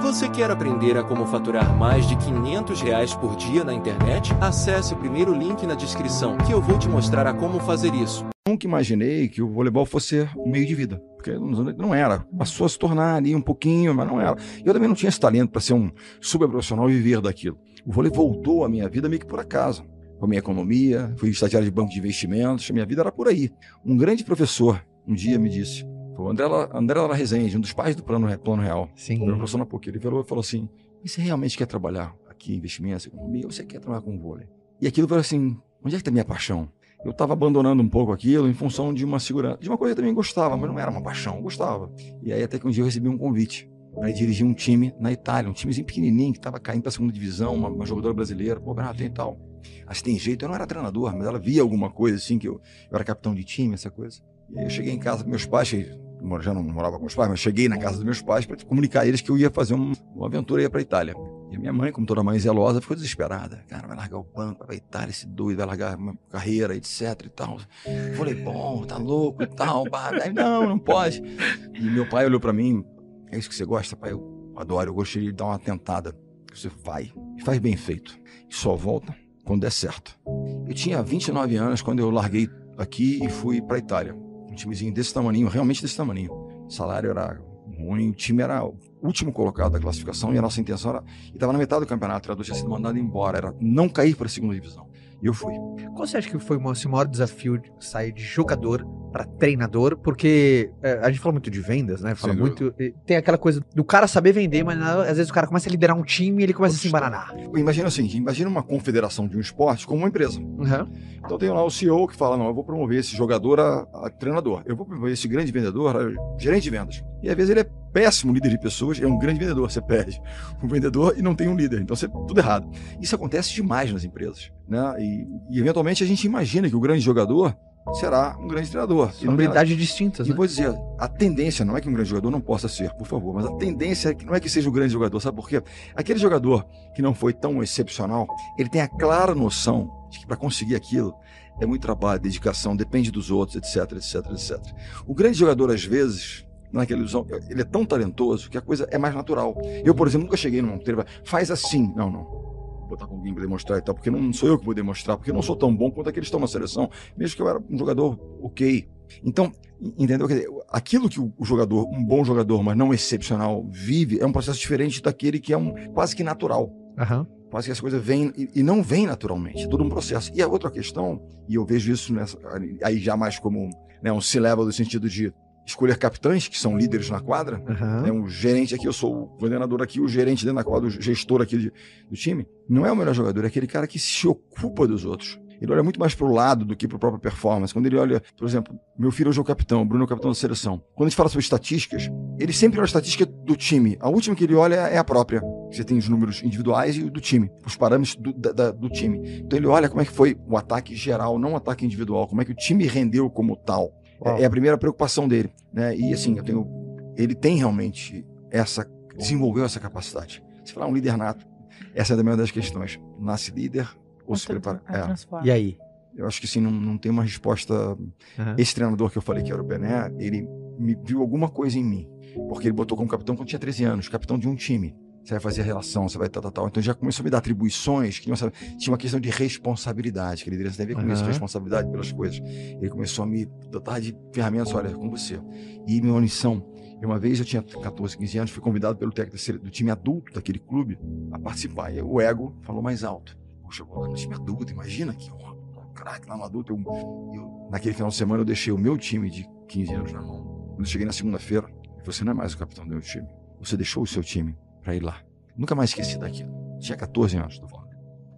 Você quer aprender a como faturar mais de 500 reais por dia na internet? Acesse o primeiro link na descrição que eu vou te mostrar a como fazer isso. Nunca imaginei que o voleibol fosse um meio de vida, porque não era. Passou a se tornar ali um pouquinho, mas não era. Eu também não tinha esse talento para ser um super profissional e viver daquilo. O vôlei voltou à minha vida meio que por acaso. Com a minha economia, fui estagiário de banco de investimentos, a minha vida era por aí. Um grande professor um dia me disse, o André, André Lara Rezende, um dos pais do Plano, plano Real, Sim. professor na PUC, ele virou e falou assim, você realmente quer trabalhar aqui em investimentos, economia, ou você quer trabalhar com vôlei? E aquilo falou assim, onde é que está a minha paixão? Eu estava abandonando um pouco aquilo em função de uma segurança, de uma coisa que eu também gostava, mas não era uma paixão, eu gostava. E aí até que um dia eu recebi um convite para dirigir um time na Itália, um timezinho pequenininho que estava caindo para a segunda divisão, uma, uma jogadora brasileira, pô, Bernardo, tem tal. Assim, tem jeito, eu não era treinador, mas ela via alguma coisa assim, que eu, eu era capitão de time, essa coisa. E aí eu cheguei em casa com meus pais, já não morava com meus pais, mas cheguei na casa dos meus pais para comunicar a eles que eu ia fazer uma, uma aventura ia para Itália. E a minha mãe, como toda mãe zelosa, ficou desesperada. Cara, vai largar o banco, vai pra Itália, esse doido, vai largar uma carreira, etc e tal. Falei, bom, tá louco e tal. Aí, não, não pode. E meu pai olhou para mim, é isso que você gosta, pai? Eu adoro, eu gostaria de dar uma tentada. Você vai, e faz bem feito. E só volta quando der certo. Eu tinha 29 anos quando eu larguei aqui e fui para Itália. Um timezinho desse tamanho, realmente desse tamanho. O salário era ruim, o time era o último colocado da classificação e a nossa intenção era. E estava na metade do campeonato, o treinador tinha sido mandado embora, era não cair para a segunda divisão. E eu fui. Qual você acha que foi o maior desafio de sair de jogador para treinador? Porque é, a gente fala muito de vendas, né? Fala muito. Tem aquela coisa do cara saber vender, mas às vezes o cara começa a liderar um time e ele começa a se embaranar. Imagina assim: imagina uma confederação de um esporte como uma empresa. Uhum. Então tem lá o CEO que fala: não, eu vou promover esse jogador a, a treinador, eu vou promover esse grande vendedor a gerente de vendas. E às vezes ele é péssimo líder de pessoas, é um grande vendedor, você perde um vendedor e não tem um líder, então você tudo errado. Isso acontece demais nas empresas, né? E, e eventualmente a gente imagina que o grande jogador será um grande treinador. São habilidades distintas. E né? vou dizer, a tendência não é que um grande jogador não possa ser, por favor, mas a tendência é que não é que seja um grande jogador, sabe por quê? Aquele jogador que não foi tão excepcional, ele tem a clara noção de que para conseguir aquilo é muito trabalho, dedicação, depende dos outros, etc, etc, etc. O grande jogador às vezes naquela ilusão. Ele é tão talentoso que a coisa é mais natural. Eu, por exemplo, nunca cheguei num treino, faz assim. Não, não. Botar com alguém para demonstrar e tal, porque não sou eu que vou demonstrar, porque eu não sou tão bom quanto aqueles estão na seleção, mesmo que eu era um jogador ok. Então, entendeu? Dizer, aquilo que o jogador, um bom jogador, mas não excepcional, vive, é um processo diferente daquele que é um quase que natural. Uhum. Quase que as coisas vêm e, e, não vêm naturalmente, é todo um processo. E a outra questão, e eu vejo isso nessa, aí já mais como né, um C-level no sentido de escolher capitães, que são líderes na quadra. Uhum. É um gerente aqui, eu sou o coordenador aqui, o gerente dentro da quadra, o gestor aqui de, do time. Não é o melhor jogador, é aquele cara que se ocupa dos outros. Ele olha muito mais para o lado do que para a própria performance. Quando ele olha, por exemplo, meu filho hoje é o capitão, o Bruno é o capitão da seleção. Quando a gente fala sobre estatísticas, ele sempre olha a estatística do time. A última que ele olha é a própria. Você tem os números individuais e do time, os parâmetros do, da, do time. Então ele olha como é que foi o ataque geral, não o ataque individual, como é que o time rendeu como tal. É, é a primeira preocupação dele, né? E assim, eu tenho, ele tem realmente essa, desenvolveu essa capacidade. Se falar um líder nato, essa é também uma das questões. Nasce líder ou se prepara? É. E aí? Eu acho que assim, não, não tem uma resposta. Uhum. Esse treinador que eu falei que era o Bené, ele me viu alguma coisa em mim. Porque ele botou como capitão quando tinha 13 anos, capitão de um time. Você vai fazer a relação, você vai tal, tal, tal. Então já começou a me dar atribuições, que sabe, tinha uma questão de responsabilidade, que a liderança tem a ver com uhum. isso, responsabilidade pelas coisas. Ele começou a me dotar de ferramentas, olha, com você. E minha missão, uma vez eu tinha 14, 15 anos, fui convidado pelo técnico do time adulto daquele clube a participar. E o ego falou mais alto. Poxa, eu vou lá no time adulto, imagina que um, um craque lá no adulto. Eu, eu, naquele final de semana eu deixei o meu time de 15 anos na mão. Quando eu cheguei na segunda-feira, você não é mais o capitão do meu time. Você deixou o seu time para ir lá. Nunca mais esqueci daquilo. Tinha 14 anos, do falando.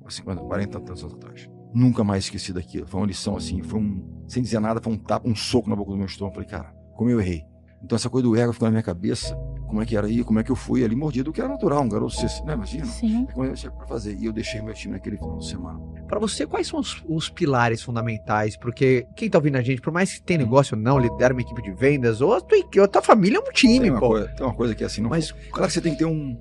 50, 40 anos atrás. Nunca mais esqueci daquilo. Foi uma lição assim, foi um, sem dizer nnada, foi um tapa, um soco na boca do meu estômago. Falei, cara, como eu errei. Então essa coisa do ego ficou na minha cabeça. Como é que era aí, como é que eu fui ali mordido, o que era natural, um garoto, você, né, imagina? Sim. Como eu tinha para fazer. E eu deixei meu time naquele final de semana. Para você, quais são os, os, pilares fundamentais? Porque quem tá ouvindo a gente, por mais que tenha negócio ou não, lidera uma equipe de vendas, ou a tua, a tua família é um time, tem uma pô. Coisa, tem uma coisa que é assim, não Mas, claro que você tem que ter um,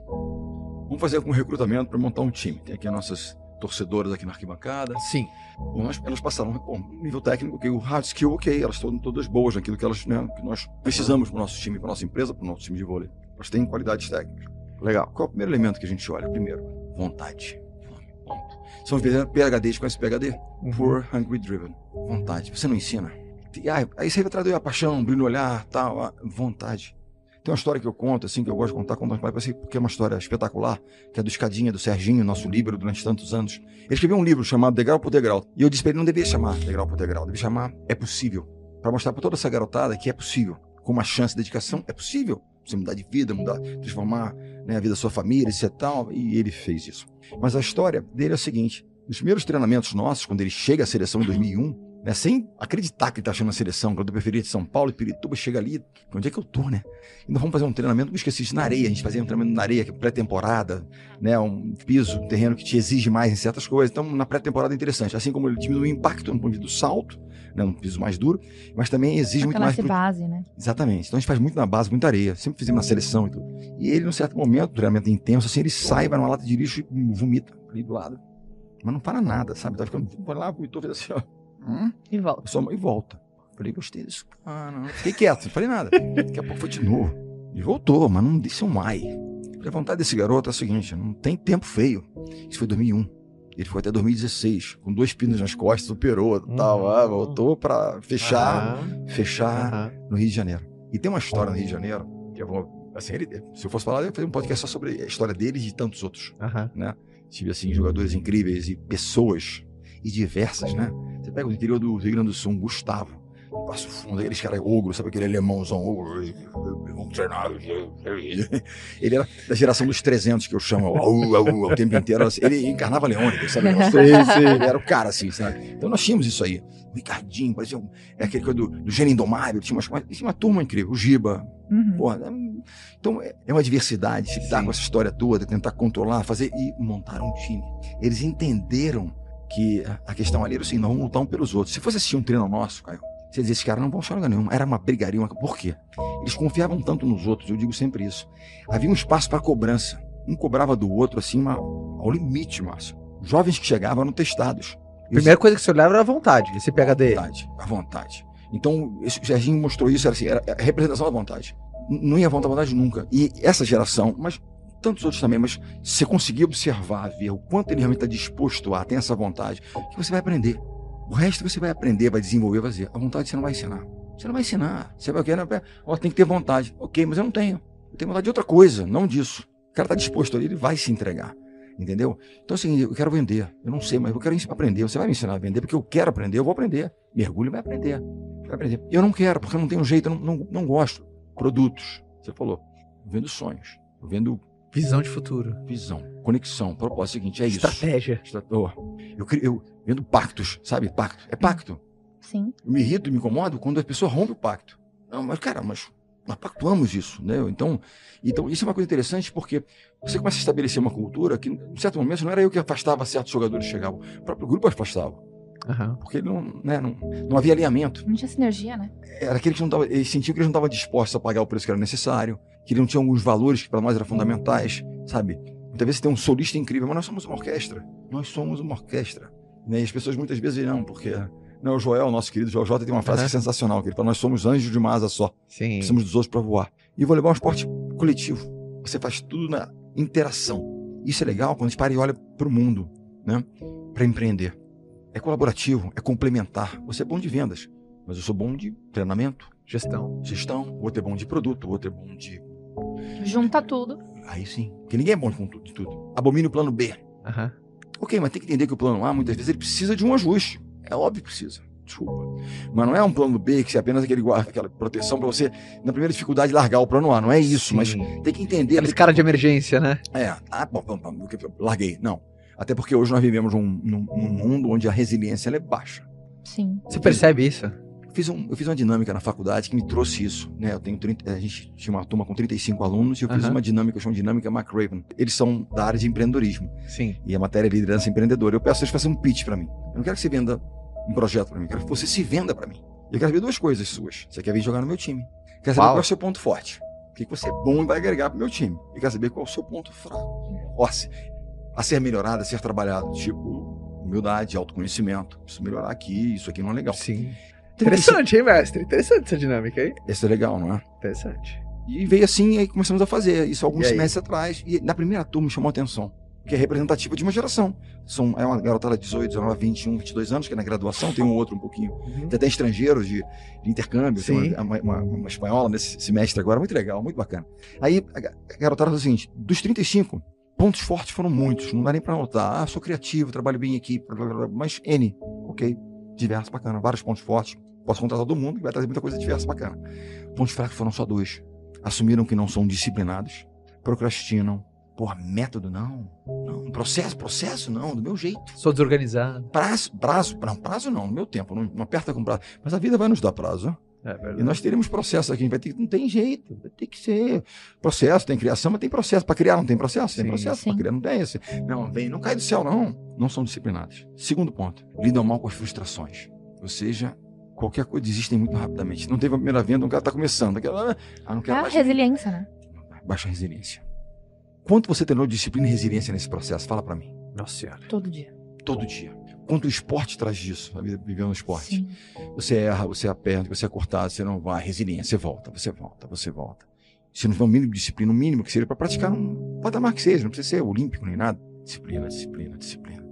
Vamos fazer um recrutamento para montar um time. Tem aqui as nossas torcedoras aqui na arquibancada. Sim. Bom, elas, elas passaram bom, nível técnico, okay, o hard skill, ok, elas estão todas boas naquilo que, elas, né, que nós precisamos para o nosso time, para nossa empresa, para o nosso time de vôlei. Elas têm qualidades técnicas. Legal. Qual é o primeiro elemento que a gente olha? Primeiro, vontade. Fome, ponto. São PHDs, conhece PHD? Poor, Hungry Driven. Vontade. Você não ensina? Ah, aí você vai traduzir a paixão, brilho no olhar, tal, a vontade. Tem uma história que eu conto, assim, que eu gosto de contar, contar porque é uma história espetacular, que é do Escadinha, do Serginho, nosso livro durante tantos anos. Ele escreveu um livro chamado Degrau por Degrau. E eu disse pra ele, não devia chamar Degrau por Degrau, devia chamar É Possível. para mostrar para toda essa garotada que é possível. Com uma chance de dedicação, é possível. Você mudar de vida, mudar, transformar né, a vida da sua família, etc. Tal, e ele fez isso. Mas a história dele é a seguinte: nos primeiros treinamentos nossos, quando ele chega à seleção em 2001, né, sem acreditar que ele está achando a seleção, quando eu preferia de São Paulo e Pirituba, chega ali, onde é que eu tô, né? E nós vamos fazer um treinamento, me esqueci isso, na areia, a gente fazia um treinamento na areia, é pré-temporada, né, um piso, um terreno que te exige mais em certas coisas, então na pré-temporada é interessante, assim como ele diminui o impacto no ponto do salto, né, um piso mais duro, mas também exige muito mais... Pro... base, né? Exatamente, então a gente faz muito na base, muita areia, sempre fizemos na seleção e tudo. E ele, num certo momento, treinamento intenso, assim, ele sai, vai numa lata de lixo e vomita ali do lado. Mas não para nada, sabe? Tá ficando, vai lá, vomitou, fez assim, ó Hum? E volta. Só, e volta. Falei, gostei disso. Ah, não. Fiquei quieto, não falei nada. Daqui a pouco foi de novo. E voltou, mas não disse um ai. A vontade desse garoto é a seguinte: não tem tempo feio. Isso foi 2001. Ele foi até 2016, com dois pinos nas costas, operou uhum. tal. Ah, voltou para fechar, uhum. fechar uhum. no Rio de Janeiro. E tem uma história no Rio de Janeiro, que eu vou. Assim, ele, se eu fosse falar, eu ia fazer um podcast só sobre a história dele e de tantos outros. Né? Tive, assim, jogadores incríveis e pessoas e diversas, né? Você pega o interior do Rio Grande do Sul, um Gustavo, Passo Fundo, aqueles caras ogro, sabe aquele alemãozão ogro? Vamos treinar. Ele era da geração dos 300, que eu chamo, o tempo inteiro. Ele encarnava Leônidas, sabe? Ele era o cara, assim, sabe? Então nós tínhamos isso aí. O Ricardinho, parecia um, é aquele coisa do, do Gênio Indomável, tinha, umas, tinha uma turma incrível, o Giba. Uhum. Porra, é, então é, é uma diversidade, se dar com essa história toda, tentar controlar, fazer e montar um time. Eles entenderam que a questão ali era assim, não vamos lutar um pelos outros. Se fosse assistir um treino nosso, Caio, você dizia, esses caras não vão achar lugar nenhum. Era uma brigaria. Uma... Por quê? Eles confiavam tanto nos outros, eu digo sempre isso. Havia um espaço para cobrança. Um cobrava do outro, assim, uma... ao limite, Márcio. Jovens que chegavam eram testados. Primeira coisa que você olhava era a vontade, esse PHD. A vontade, a vontade. Então, o Serginho mostrou isso, era assim, era a representação da vontade. Não ia voltar à vontade nunca. E essa geração, mas tantos outros também, mas se você conseguir observar, ver o quanto ele realmente está disposto a, tem essa vontade, que você vai aprender. O resto você vai aprender, vai desenvolver, vai fazer. A vontade você não vai ensinar. Você não vai ensinar. Você vai querer, ó, tem que ter vontade. Ok, mas eu não tenho. Eu tenho vontade de outra coisa, não disso. O cara está disposto ali, ele vai se entregar. Entendeu? Então, assim, eu quero vender. Eu não sei, mas eu quero aprender. Você vai me ensinar a vender, porque eu quero aprender, eu vou aprender. Mergulho vai aprender. Vai aprender. Eu não quero, porque eu não tenho jeito, eu não, não, não gosto. Produtos. Você falou. Eu vendo sonhos. Eu vendo Visão de futuro. Visão, conexão, propósito seguinte, é isso. Estratégia. Oh, eu, eu vendo pactos, sabe? Pacto. É pacto. Sim. Eu me irrito, me incomodo quando a pessoa rompe o pacto. Não, mas, cara, mas nós pactuamos isso, né? Então, então, isso é uma coisa interessante porque você começa a estabelecer uma cultura que, em certo momento, não era eu que afastava certos jogadores que chegavam, o próprio grupo afastava. Uhum. Porque não, né, não, não havia alinhamento. Não tinha sinergia, né? Era aquele que não tava, eles sentiam que eles não estavam dispostos a pagar o preço que era necessário, que eles não tinham alguns valores que para nós eram fundamentais, sabe? Muitas vezes você tem um solista incrível, mas nós somos uma orquestra. Nós somos uma orquestra. Né? E as pessoas muitas vezes não, porque né, o Joel, nosso querido Joel J, tem uma frase uhum. sensacional, que ele fala, nós somos anjos de uma asa só. Sim. Precisamos dos outros para voar. E vou levar um esporte coletivo. Você faz tudo na interação. Isso é legal quando a gente para e olha para o mundo, né? Para empreender é colaborativo, é complementar. Você é bom de vendas, mas eu sou bom de treinamento, gestão. Gestão, o outro é bom de produto, o outro é bom de. Junta tudo. Aí sim. Porque ninguém é bom com tudo, de tudo. Abomina o plano B. Uhum. Ok, mas tem que entender que o plano A, muitas vezes, ele precisa de um ajuste. É óbvio que precisa. Desculpa. Mas não é um plano B que é apenas aquele, aquela proteção para você, na primeira dificuldade, largar o plano A. Não é isso, Sim. mas tem que entender. Aquele cara de emergência, né? É. Ah, bom, bom, bom, larguei. Não. Até porque hoje nós vivemos num, num, num mundo onde a resiliência é baixa. Sim. Você percebe isso? Eu fiz, um, eu fiz uma dinâmica na faculdade que me trouxe isso. Né? Eu tenho 30, a gente tinha uma turma com 35 alunos e eu fiz uma dinâmica, eu chamo dinâmica McRaven. Eles são da área de empreendedorismo. Sim. E a matéria é liderança empreendedora. Eu peço vocês façam um pitch para mim. Eu não quero que você venda um projeto para mim, eu quero que você se venda para mim. Eu quero saber duas coisas suas. Você quer vir jogar no meu time. Quer saber qual é o seu ponto forte. O que você é bom e vai agregar pro meu time. E quer saber qual é o seu ponto fraco. Nossa, a ser melhorado, a ser trabalhado. Tipo, humildade, autoconhecimento. Preciso melhorar aqui, isso aqui não é legal. Sim. Interessante, hein, mestre? Interessante essa dinâmica aí. Esse é legal, não é? Interessante. E veio assim, aí começamos a fazer isso alguns semestres atrás. E na primeira turma chamou a atenção, que é representativa de uma geração. São, é uma garotada de 18, 19, 21, 22 anos, que é na graduação, tem um outro um pouquinho. Uhum. Tem até estrangeiros de, de intercâmbio, Sim. uma, uma, uma espanhola nesse semestre agora, muito legal, muito bacana. Aí a ga- a garotada falou o seguinte: dos 35, pontos fortes foram muitos, não dá nem pra anotar. Ah, sou criativo, trabalho bem em equipe, blá, blá, blá, mas N, ok, diverso, bacana, vários pontos fortes. Posso contratar todo mundo que vai trazer muita coisa diversa, bacana. Pontos fracos foram só dois. Assumiram que não são disciplinados, procrastinam. Porra, método não. Não, processo, processo não, do meu jeito. Sou desorganizado. Prazo, prazo, não, prazo não, no meu tempo, não, não aperta com prazo. Mas a vida vai nos dar prazo. É. E nós teremos processo aqui, a gente vai ter que, não tem jeito, vai ter que ser processo, tem criação, mas tem processo. Para criar não tem processo? Tem Sim, processo, para criar não tem esse. Não, vem, não cai do céu, não. Não são disciplinados. Segundo ponto, lidam mal com as frustrações. Ou seja, qualquer coisa desistem muito rapidamente. Não teve a primeira venda, um cara está começando. Aquela, ah, não É quero a mais. resiliência, né? Baixa resiliência. Quanto você treinou disciplina e resiliência nesse processo? Fala para mim. Nossa senhora. Todo dia. Todo dia. Quanto o esporte traz disso, vida vivendo no esporte? Sim. Você erra, você aperta, você é cortado, você não vai, resiliência, você volta, você volta, você volta. Se não tiver um mínimo de disciplina, um mínimo que seja para praticar um patamar que seja, não precisa ser olímpico nem nada. Disciplina, disciplina, disciplina.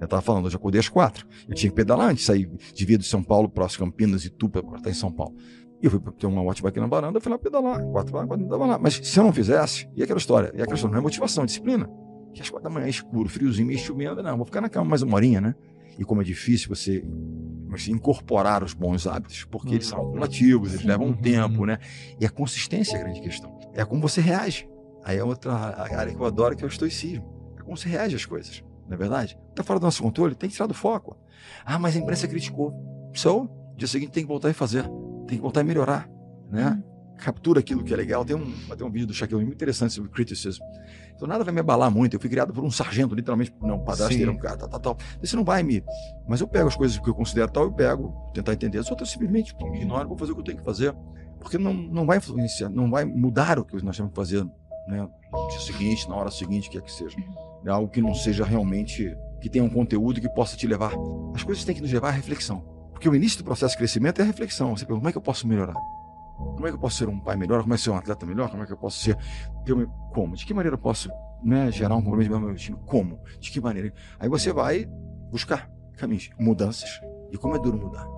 Eu estava falando, eu já acordei às quatro. Eu tinha que pedalar antes, sair de Via de São Paulo, próximo Campinas e Tupa, para estar em São Paulo. E eu fui ter uma ótima aqui na varanda, eu fui lá pedalar, quatro lá, quatro tava lá. Mas se eu não fizesse, e aquela história? E aquela história não é motivação, é disciplina. Que às quatro da manhã é escuro, friozinho, meio chovendo, não, vou ficar na cama mais uma horinha, né? E como é difícil você você incorporar os bons hábitos, porque eles são acumulativos, eles Sim. levam um tempo, né? E a consistência é a grande questão. É como você reage. Aí é outra área que eu adoro, que é o estoicismo. É como você reage às coisas, não é verdade? Tá fora do nosso controle, tem que tirar do foco. Ah, mas a imprensa criticou. So, dia seguinte tem que voltar e fazer. Tem que voltar e melhorar, né? Captura aquilo que é legal. Tem um, tem um vídeo do Shaquille muito interessante sobre criticism. Então nada vai me abalar muito. Eu fui criado por um sargento, literalmente, não, um padrasto um cara, tal, tal, tal. Isso não vai me. Mas eu pego as coisas que eu considero tal, eu pego, tentar entender. As outras eu simplesmente ignoro, vou fazer o que eu tenho que fazer. Porque não, não vai influenciar, não vai mudar o que nós temos que fazer, né? No dia seguinte, na hora seguinte, o que é que seja. É algo que não seja realmente. que tenha um conteúdo que possa te levar. As coisas têm que nos levar à reflexão. Porque o início do processo de crescimento é a reflexão. Você pergunta, como é que eu posso melhorar? Como é que eu posso ser um pai melhor? Como é que eu ser um atleta melhor? Como é que eu posso ser. ter como? De que maneira eu posso né, gerar um compromisso com o meu destino? Como? De que maneira? Aí você vai buscar caminhos, mudanças. E como é duro mudar.